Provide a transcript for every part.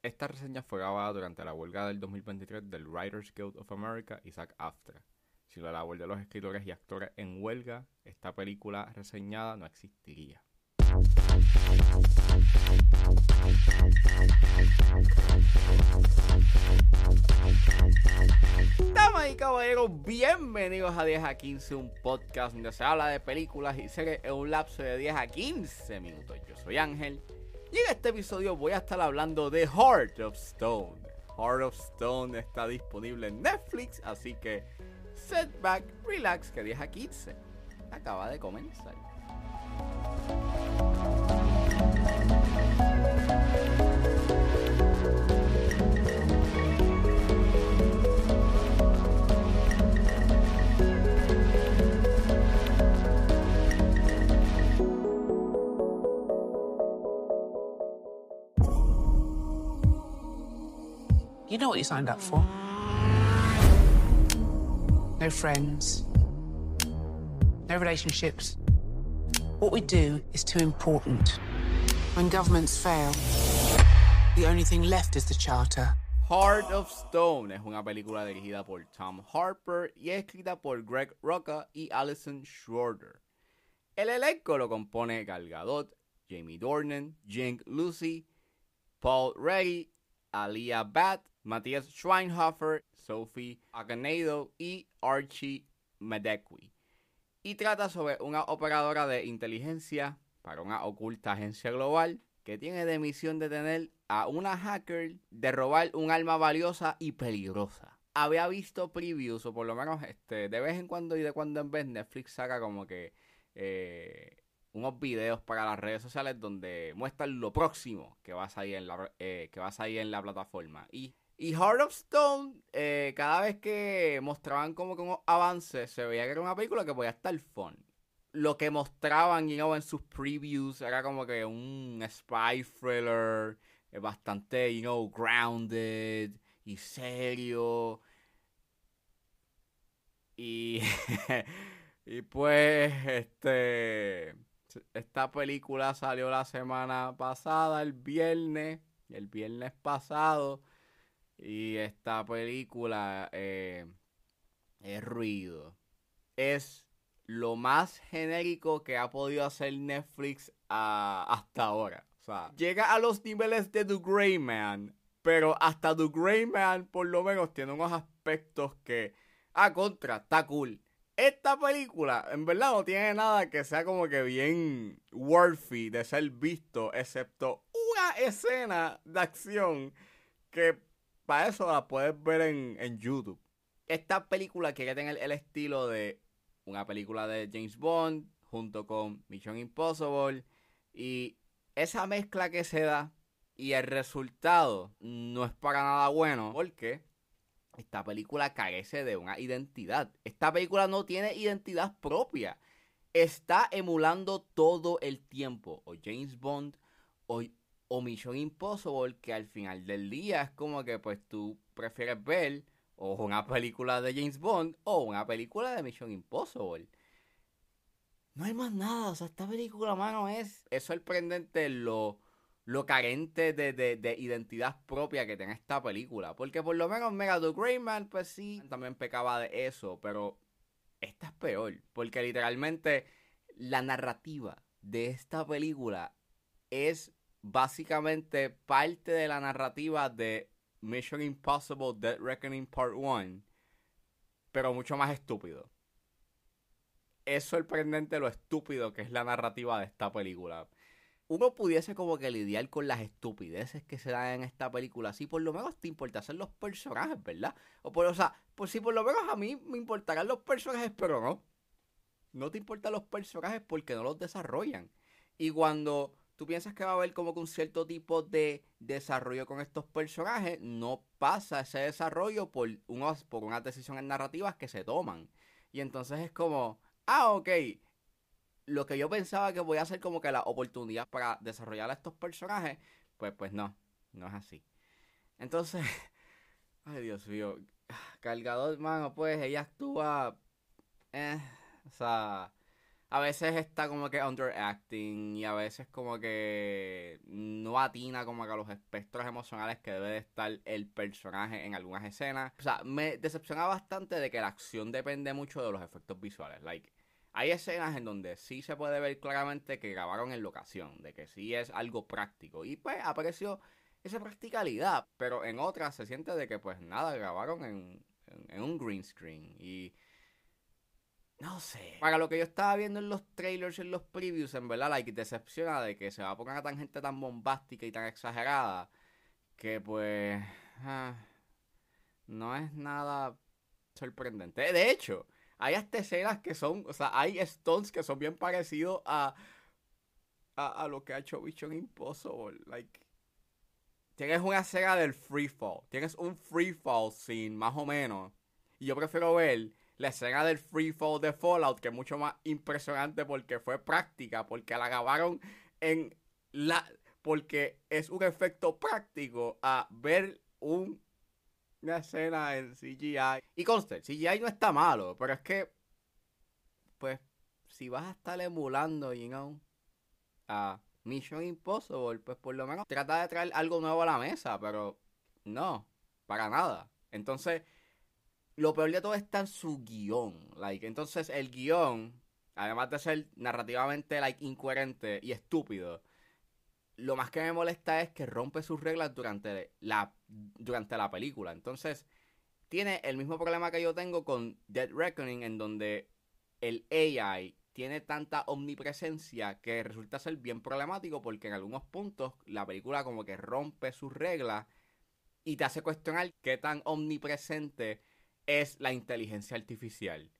Esta reseña fue grabada durante la huelga del 2023 del Writers Guild of America y SAG AFTRA. Si la labor de los escritores y actores en huelga, esta película reseñada no existiría. Damas y caballeros, bienvenidos a 10 a 15, un podcast donde se habla de películas y series en un lapso de 10 a 15 minutos. Yo soy Ángel y en este episodio voy a estar hablando de Heart of Stone. Heart of Stone está disponible en Netflix, así que set back, relax, que 10 a 15 acaba de comenzar. Know what you signed up for. No friends, no relationships. What we do is too important. When governments fail, the only thing left is the charter. Heart of Stone es una película dirigida por Tom Harper y escrita por Greg Rucka y Alison Schroeder. El elenco lo compone Gal Gadot, Jamie Dornan, Jink Lucy, Paul Reddy, Alia Bat, Matthias Schweinhofer, Sophie Aganado y Archie Medekwi. Y trata sobre una operadora de inteligencia para una oculta agencia global que tiene de misión detener a una hacker de robar un arma valiosa y peligrosa. Había visto previews, o por lo menos este, de vez en cuando y de cuando en vez Netflix saca como que eh, unos videos para las redes sociales donde muestran lo próximo que va a salir en la, eh, que va a salir en la plataforma. Y, y Heart of Stone, eh, cada vez que mostraban como que unos avances, se veía que era una película que podía estar fun. Lo que mostraban you know, en sus previews era como que un spy thriller eh, bastante, you know, grounded y serio. Y, y pues, este, esta película salió la semana pasada, el viernes, el viernes pasado. Y esta película eh, es ruido. Es lo más genérico que ha podido hacer Netflix ah, hasta ahora. O sea, llega a los niveles de The Grey Man. Pero hasta The Grey Man por lo menos tiene unos aspectos que... A contra, está cool. Esta película, en verdad, no tiene nada que sea como que bien worthy de ser visto, excepto una escena de acción que para eso la puedes ver en, YouTube. Esta película quiere tener el estilo de una película de James Bond junto con Mission Impossible y esa mezcla que se da y el resultado no es para nada bueno porque esta película carece de una identidad. Esta película no tiene identidad propia. Está emulando todo el tiempo o James Bond o, o Mission Impossible que al final del día es como que pues tú prefieres ver o una película de James Bond o una película de Mission Impossible. No hay más nada, o sea, esta película, mano, es, es sorprendente lo, lo carente de, de, de, identidad propia que tiene esta película. Porque por lo menos Mega The Grey Man, pues sí, también pecaba de eso, pero esta es peor. Porque literalmente la narrativa de esta película es básicamente parte de la narrativa de Mission Impossible Dead Reckoning Part 1, pero mucho más estúpido. Es sorprendente lo estúpido que es la narrativa de esta película. Uno pudiese como que lidiar con las estupideces que se dan en esta película. Si por lo menos te importasen los personajes, ¿verdad? O, por, o sea, por si por lo menos a mí me importarán los personajes, pero no. No te importan los personajes porque no los desarrollan. Y cuando tú piensas que va a haber como que un cierto tipo de desarrollo con estos personajes, no pasa ese desarrollo por, unos, por unas decisiones narrativas que se toman. Y entonces es como, ah, ok, lo que yo pensaba que voy a ser como que la oportunidad para desarrollar a estos personajes, pues, pues no, no es así. Entonces, ay Dios mío, cargador, mano, pues ella actúa, eh, o sea, a veces está como que underacting y a veces como que no atina como que a los espectros emocionales que debe de estar el personaje en algunas escenas. O sea, me decepciona bastante de que la acción depende mucho de los efectos visuales. Like, hay escenas en donde sí se puede ver claramente que grabaron en locación, de que sí es algo práctico. Y pues aprecio esa practicalidad, pero en otras se siente de que pues nada, grabaron en, en un green screen. Y no sé. Para lo que yo estaba viendo en los trailers y en los previews, en verdad, like, decepciona de que se va a poner a tan gente tan bombástica y tan exagerada que, pues, ah, no es nada sorprendente. De hecho, hay hasta escenas que son, o sea, hay stones que son bien parecidos a, a, lo que ha hecho Vision Impossible. Like, tienes una escena del free fall, tienes un free fall scene, más o menos. Y yo prefiero ver la escena del free fall de Fallout, que es mucho más impresionante porque fue práctica, porque la grabaron en la. Porque es un efecto práctico a ver un, una escena en CGI. Y conste, CGI no está malo, pero es que. Pues, si vas a estar emulando, you know, a Mission Impossible, pues por lo menos trata de traer algo nuevo a la mesa, pero no, para nada. Entonces lo peor de todo está en su guion. Like, entonces el guion, además de ser narrativamente like, incoherente y estúpido, lo más que me molesta es que rompe sus reglas durante la, durante la película. Entonces, tiene el mismo problema que yo tengo con Dead Reckoning, en donde el AI tiene tanta omnipresencia que resulta ser bien problemático porque en algunos puntos la película como que rompe sus reglas y te hace cuestionar qué tan omnipresente es la inteligencia artificial.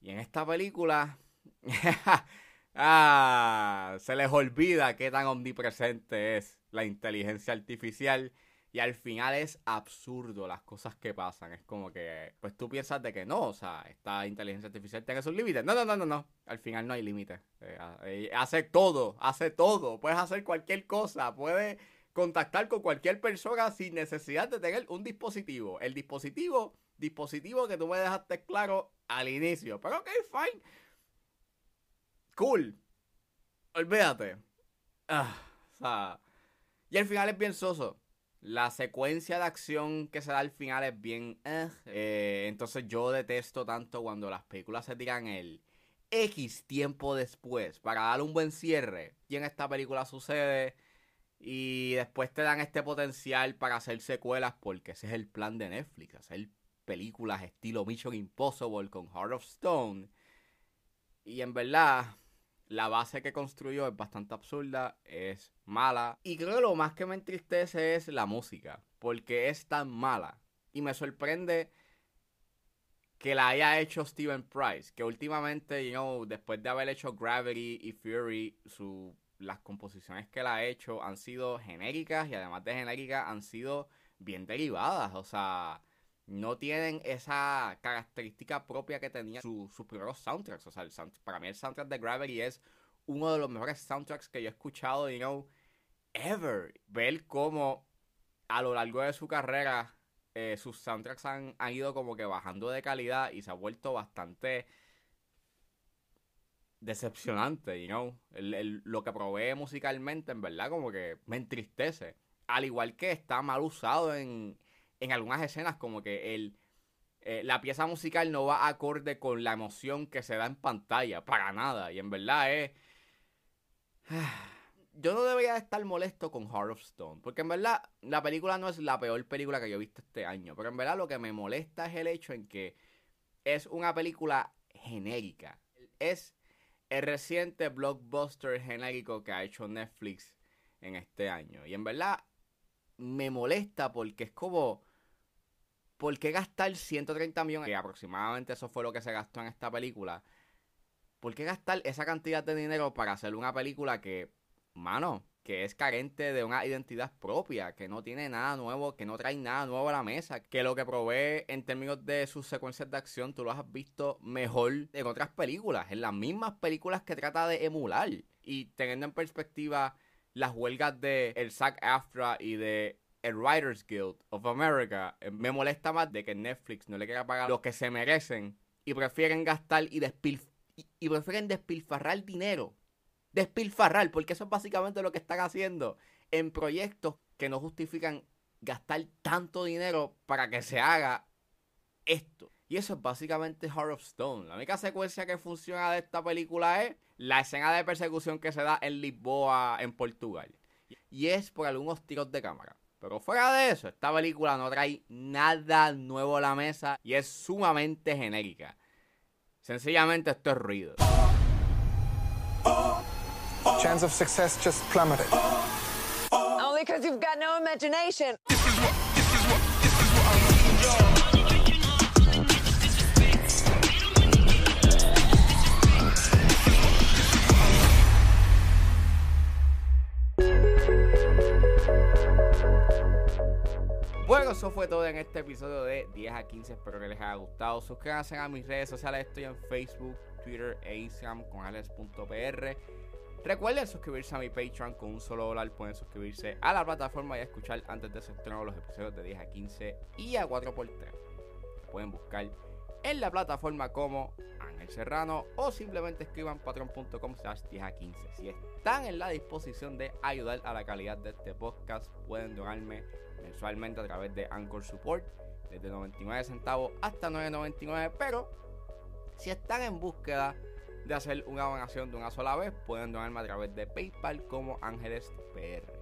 Y en esta película ah, se les olvida qué tan omnipresente es la inteligencia artificial. Y al final es absurdo las cosas que pasan. Es como que, pues tú piensas de que no, o sea, esta inteligencia artificial tiene sus límites. No, no, no, no, no. Al final no hay límites. Eh, hace todo, hace todo. Puedes hacer cualquier cosa. Puedes contactar con cualquier persona sin necesidad de tener un dispositivo. El dispositivo dispositivo que tú me dejaste claro al inicio. Pero ok, fine. Cool. Olvídate. Ah, y al final es bien soso. La secuencia de acción que se da al final es bien... Eh, eh, entonces yo detesto tanto cuando las películas se tiran el X tiempo después para dar un buen cierre. Y en esta película sucede. Y después te dan este potencial para hacer secuelas porque ese es el plan de Netflix. Hacer películas estilo Mission Impossible con Heart of Stone. Y en verdad, la base que construyó es bastante absurda, es mala. Y creo que lo más que me entristece es la música, porque es tan mala. Y me sorprende que la haya hecho Steven Price, que últimamente, you know, después de haber hecho Gravity y Fury, su, las composiciones que la ha hecho han sido genéricas y además de genéricas han sido bien derivadas. O sea, no tienen esa característica propia que tenían sus primeros soundtracks. O sea, para mí el soundtrack de Gravity es uno de los mejores soundtracks que yo he escuchado, you know, ever. Ver cómo a lo largo de su carrera eh, sus soundtracks han, ido como que bajando de calidad y se ha vuelto bastante decepcionante, you know. lo que provee musicalmente, en verdad, como que me entristece. Al igual que está mal usado en, en algunas escenas como que el, eh, la pieza musical no va acorde con la emoción que se da en pantalla, para nada. Y en verdad es... Yo no debería estar molesto con Heart of Stone, porque en verdad la película no es la peor película que yo he visto este año, pero en verdad lo que me molesta es el hecho en que es una película genérica. Es el reciente blockbuster genérico que ha hecho Netflix en este año. Y en verdad me molesta porque es como ¿por qué gastar 130 millones? Que aproximadamente eso fue lo que se gastó en esta película. ¿Por qué gastar esa cantidad de dinero para hacer una película que, mano, que es carente de una identidad propia, que no tiene nada nuevo, que no trae nada nuevo a la mesa, que lo que provee en términos de sus secuencias de acción tú lo has visto mejor en otras películas, en las mismas películas que trata de emular. Y teniendo en perspectiva las huelgas de el SAG-AFTRA y de el Writers Guild of America eh, me molesta más de que Netflix no le quiera pagar lo que se merecen y prefieren gastar y, y, y prefieren despilfarrar dinero. Despilfarrar, porque eso es básicamente lo que están haciendo en proyectos que no justifican gastar tanto dinero para que se haga esto. Y eso es básicamente Heart of Stone. La única secuencia que funciona de esta película es la escena de persecución que se da en Lisboa, en Portugal. Y es por algunos tiros de cámara. Pero fuera de eso, esta película no trae nada nuevo a la mesa y es sumamente genérica. Sencillamente esto es ruido. Chance of success just plummeted. Only because you've got no imagination. Bueno, eso fue todo en este episodio de 10 a 15. Espero que les haya gustado. Suscríbanse a mis redes sociales. Estoy en Facebook, Twitter e Instagram con alex.pr. Recuerden suscribirse a mi Patreon con un solo dólar. Pueden suscribirse a la plataforma y escuchar antes de su estreno los episodios de 10 a 15 y a 4x3. Pueden buscar en la plataforma como Ángel Serrano o simplemente escriban patreon.com slash 10 a 15. Si están en la disposición de ayudar a la calidad de este podcast, pueden donarme mensualmente a través de Anchor Support desde 99 centavos hasta 9.99, pero si están en búsqueda de hacer una donación de una sola vez, pueden donarme a través de PayPal como Ángeles PR.